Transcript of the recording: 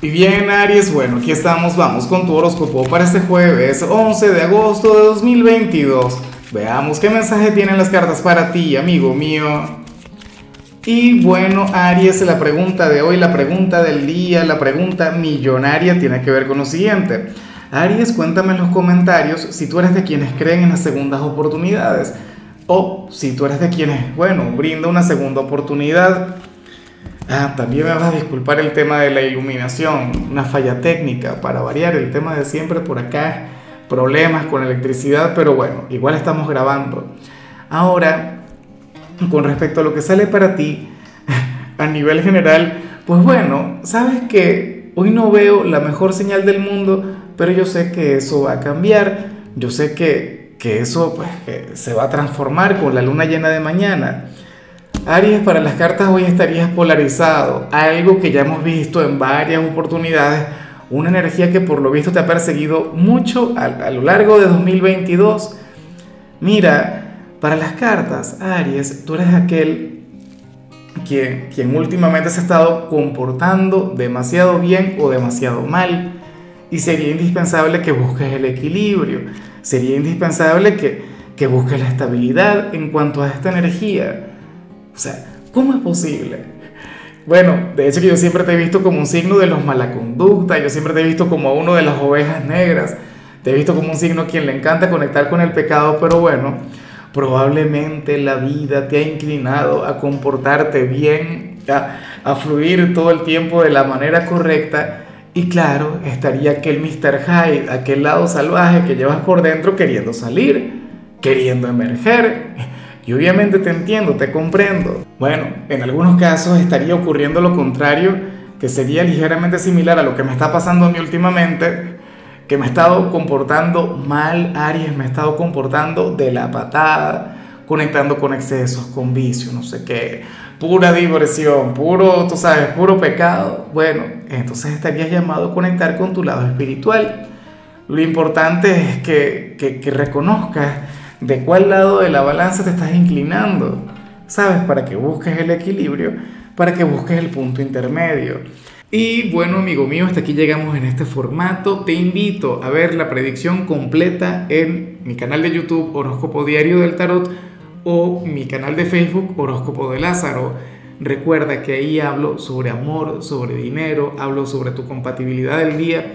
Y bien, Aries, bueno, aquí estamos, vamos con tu horóscopo para este jueves 11 de agosto de 2022. Veamos qué mensaje tienen las cartas para ti, amigo mío. Y bueno, Aries, la pregunta de hoy, la pregunta del día, la pregunta millonaria tiene que ver con lo siguiente. Aries, cuéntame en los comentarios si tú eres de quienes creen en las segundas oportunidades o si tú eres de quienes, bueno, brinda una segunda oportunidad Ah, también me vas a disculpar el tema de la iluminación, una falla técnica para variar el tema de siempre por acá, problemas con electricidad, pero bueno, igual estamos grabando. Ahora, con respecto a lo que sale para ti, a nivel general, pues bueno, sabes que hoy no veo la mejor señal del mundo, pero yo sé que eso va a cambiar, yo sé que, que eso pues, que se va a transformar con la luna llena de mañana. Aries, para las cartas hoy estarías polarizado, algo que ya hemos visto en varias oportunidades, una energía que por lo visto te ha perseguido mucho a, lo largo de 2022. Mira, para las cartas, Aries, tú eres aquel quien, últimamente se ha estado comportando demasiado bien o demasiado mal. Y sería indispensable que busques el equilibrio, sería indispensable que, que busques la estabilidad en cuanto a esta energía. O sea, ¿cómo es posible? Bueno, de hecho que yo siempre te he visto como un signo de los mala conducta, yo siempre te he visto como uno de las ovejas negras, te he visto como un signo a quien le encanta conectar con el pecado, pero bueno, probablemente la vida te ha inclinado a comportarte bien, a, a fluir todo el tiempo de la manera correcta. Y claro, estaría aquel Mr. Hyde, aquel lado salvaje que llevas por dentro queriendo salir, queriendo emerger. Y obviamente te entiendo, te comprendo. Bueno, en algunos casos estaría ocurriendo lo contrario, que sería ligeramente similar a lo que me está pasando a mí últimamente, que me he estado comportando mal, Aries, me he estado comportando de la patada, conectando con excesos, con vicios, no sé qué, pura diversión, puro, tú sabes, puro pecado. Bueno, entonces estarías llamado a conectar con tu lado espiritual. Lo importante es que, que, que reconozcas de cuál lado de la balanza te estás inclinando, ¿sabes? Para que busques el equilibrio, para que busques el punto intermedio. Y bueno, amigo mío, hasta aquí llegamos en este formato. Te invito a ver la predicción completa en mi canal de YouTube Horóscopo Diario del Tarot o mi canal de Facebook Horóscopo de Lázaro. Recuerda que ahí hablo sobre amor, sobre dinero, hablo sobre tu compatibilidad del día